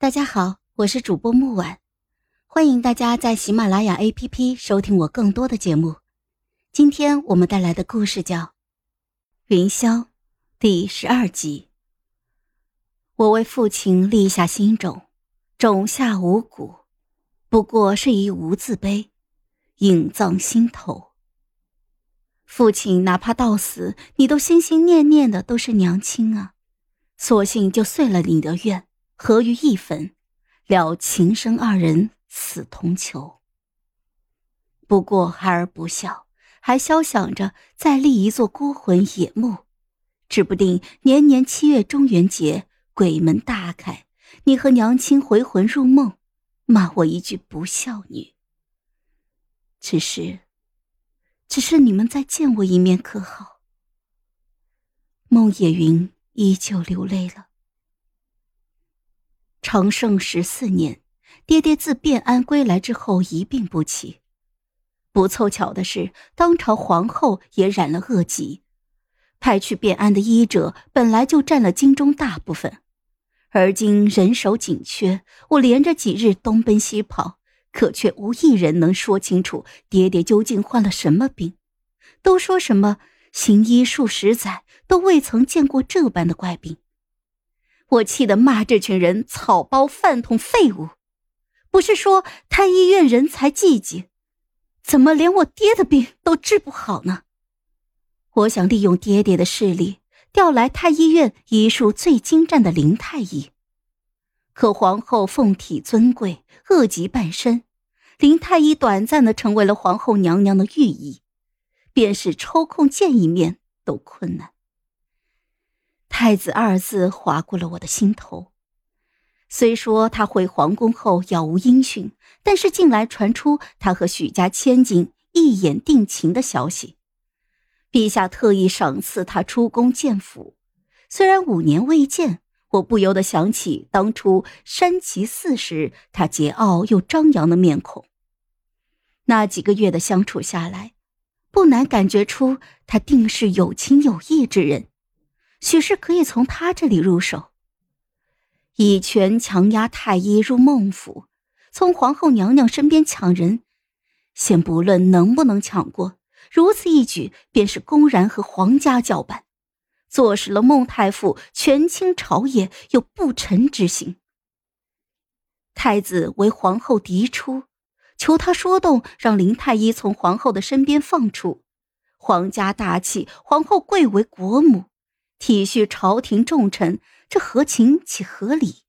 大家好，我是主播木婉，欢迎大家在喜马拉雅 APP 收听我更多的节目。今天我们带来的故事叫《云霄》第十二集。我为父亲立下心种，种下五谷，不过是以无字碑，隐葬心头。父亲哪怕到死，你都心心念念的都是娘亲啊，索性就遂了你的愿。合于一坟，了情深二人死同囚。不过孩儿不孝，还消想着再立一座孤魂野墓，指不定年年七月中元节鬼门大开，你和娘亲回魂入梦，骂我一句不孝女。只是，只是你们再见我一面可好？孟野云依旧流泪了。长盛十四年，爹爹自汴安归来之后一病不起。不凑巧的是，当朝皇后也染了恶疾，派去汴安的医者本来就占了京中大部分，而今人手紧缺，我连着几日东奔西跑，可却无一人能说清楚爹爹究竟患了什么病。都说什么行医数十载，都未曾见过这般的怪病。我气得骂这群人草包、饭桶、废物！不是说太医院人才济济，怎么连我爹的病都治不好呢？我想利用爹爹的势力，调来太医院医术最精湛的林太医。可皇后凤体尊贵，恶疾半身，林太医短暂的成为了皇后娘娘的御医，便是抽空见一面都困难。太子二字划过了我的心头。虽说他回皇宫后杳无音讯，但是近来传出他和许家千金一眼定情的消息。陛下特意赏赐他出宫见府，虽然五年未见，我不由得想起当初山崎寺时他桀骜又张扬的面孔。那几个月的相处下来，不难感觉出他定是有情有义之人。许是可以从他这里入手，以权强压太医入孟府，从皇后娘娘身边抢人。先不论能不能抢过，如此一举便是公然和皇家叫板，坐实了孟太傅权倾朝野又不臣之心。太子为皇后嫡出，求他说动，让林太医从皇后的身边放出。皇家大气，皇后贵为国母。体恤朝廷重臣，这合情且合理。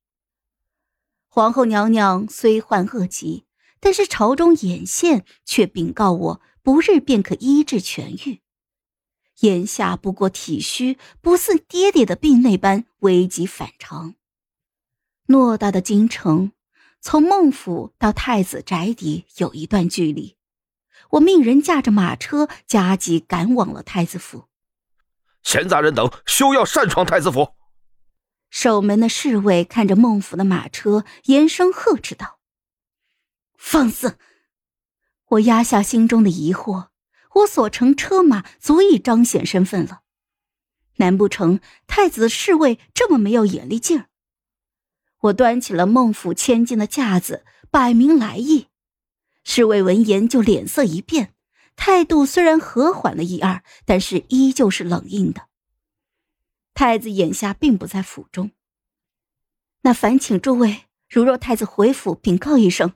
皇后娘娘虽患恶疾，但是朝中眼线却禀告我，不日便可医治痊愈。眼下不过体虚，不似爹爹的病那般危急反常。偌大的京城，从孟府到太子宅邸有一段距离，我命人驾着马车加急赶往了太子府。闲杂人等休要擅闯太子府！守门的侍卫看着孟府的马车，严声呵斥道：“放肆！”我压下心中的疑惑，我所乘车马足以彰显身份了。难不成太子侍卫这么没有眼力劲儿？我端起了孟府千金的架子，摆明来意。侍卫闻言就脸色一变。态度虽然和缓了一二，但是依旧是冷硬的。太子眼下并不在府中，那烦请诸位，如若太子回府禀告一声，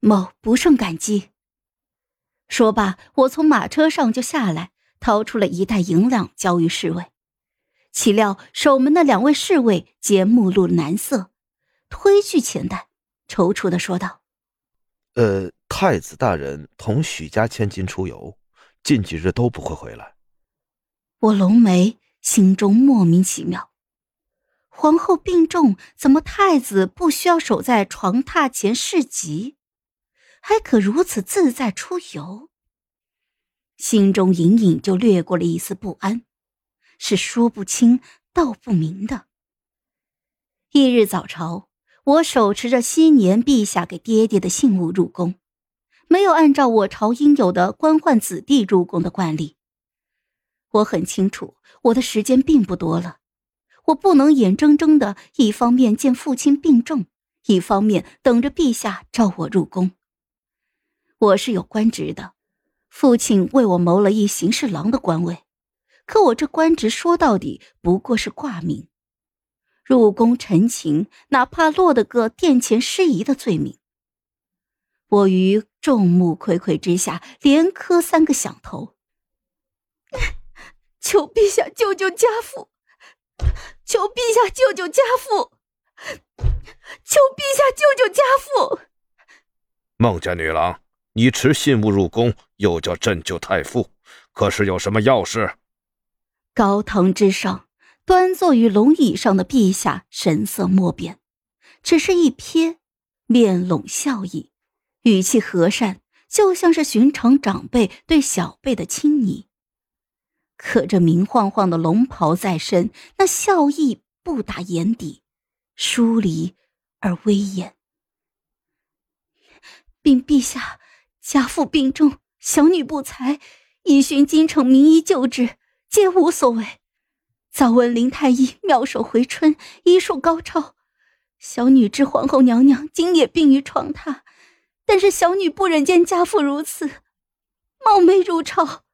某不胜感激。说罢，我从马车上就下来，掏出了一袋银两交于侍卫。岂料守门的两位侍卫皆目露难色，推去钱袋，踌躇的说道：“呃。”太子大人同许家千金出游，近几日都不会回来。我龙眉，心中莫名其妙。皇后病重，怎么太子不需要守在床榻前侍疾，还可如此自在出游？心中隐隐就掠过了一丝不安，是说不清道不明的。翌日早朝，我手持着昔年陛下给爹爹的信物入宫。没有按照我朝应有的官宦子弟入宫的惯例。我很清楚，我的时间并不多了，我不能眼睁睁的一方面见父亲病重，一方面等着陛下召我入宫。我是有官职的，父亲为我谋了一行侍郎的官位，可我这官职说到底不过是挂名。入宫陈情，哪怕落得个殿前失仪的罪名。我于众目睽睽之下，连磕三个响头，求陛下救救家父！求陛下救救家父！求陛下救救家父！孟家女郎，你持信物入宫，又叫朕救太傅，可是有什么要事？高堂之上，端坐于龙椅上的陛下神色莫变，只是一瞥，面拢笑意。语气和善，就像是寻常长辈对小辈的亲昵。可这明晃晃的龙袍在身，那笑意不打眼底，疏离而威严。禀陛下，家父病重，小女不才，已寻京城名医救治，皆无所谓。早闻林太医妙手回春，医术高超，小女知皇后娘娘今也病于床榻。但是小女不忍见家父如此，冒昧入朝，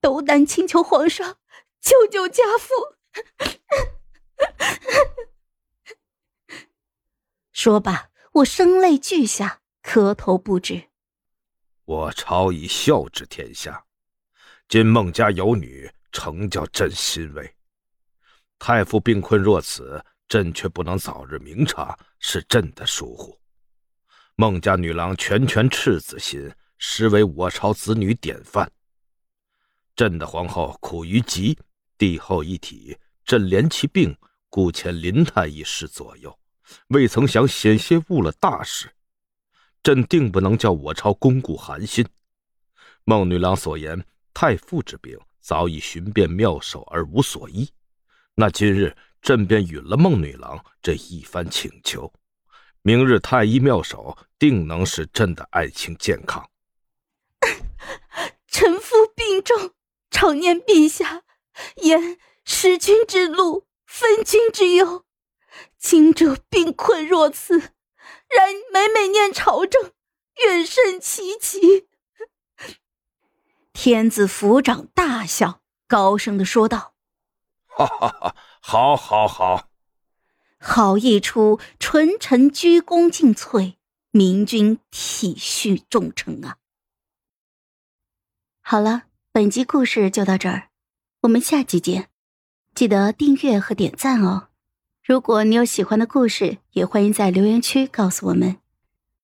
斗胆请求皇上救救家父。说罢，我声泪俱下，磕头不止。我朝以孝治天下，今孟家有女，诚叫朕欣慰。太傅病困若此，朕却不能早日明察，是朕的疏忽。孟家女郎拳拳赤子心，实为我朝子女典范。朕的皇后苦于疾，帝后一体，朕怜其病，故遣林太医师左右，未曾想险些误了大事。朕定不能叫我朝公顾寒心。孟女郎所言，太傅之病早已寻遍妙手而无所医，那今日朕便允了孟女郎这一番请求。明日太医妙手定能使朕的爱情健康。臣夫病重，常念陛下言：弑君之路，分君之忧。今者病困若此，然每每念朝政，怨甚戚戚。天子府长大笑，高声的说道：“ 哈哈哈，好，好，好。”好一出纯臣鞠躬尽瘁，明君体恤重臣啊！好了，本集故事就到这儿，我们下集见，记得订阅和点赞哦！如果你有喜欢的故事，也欢迎在留言区告诉我们。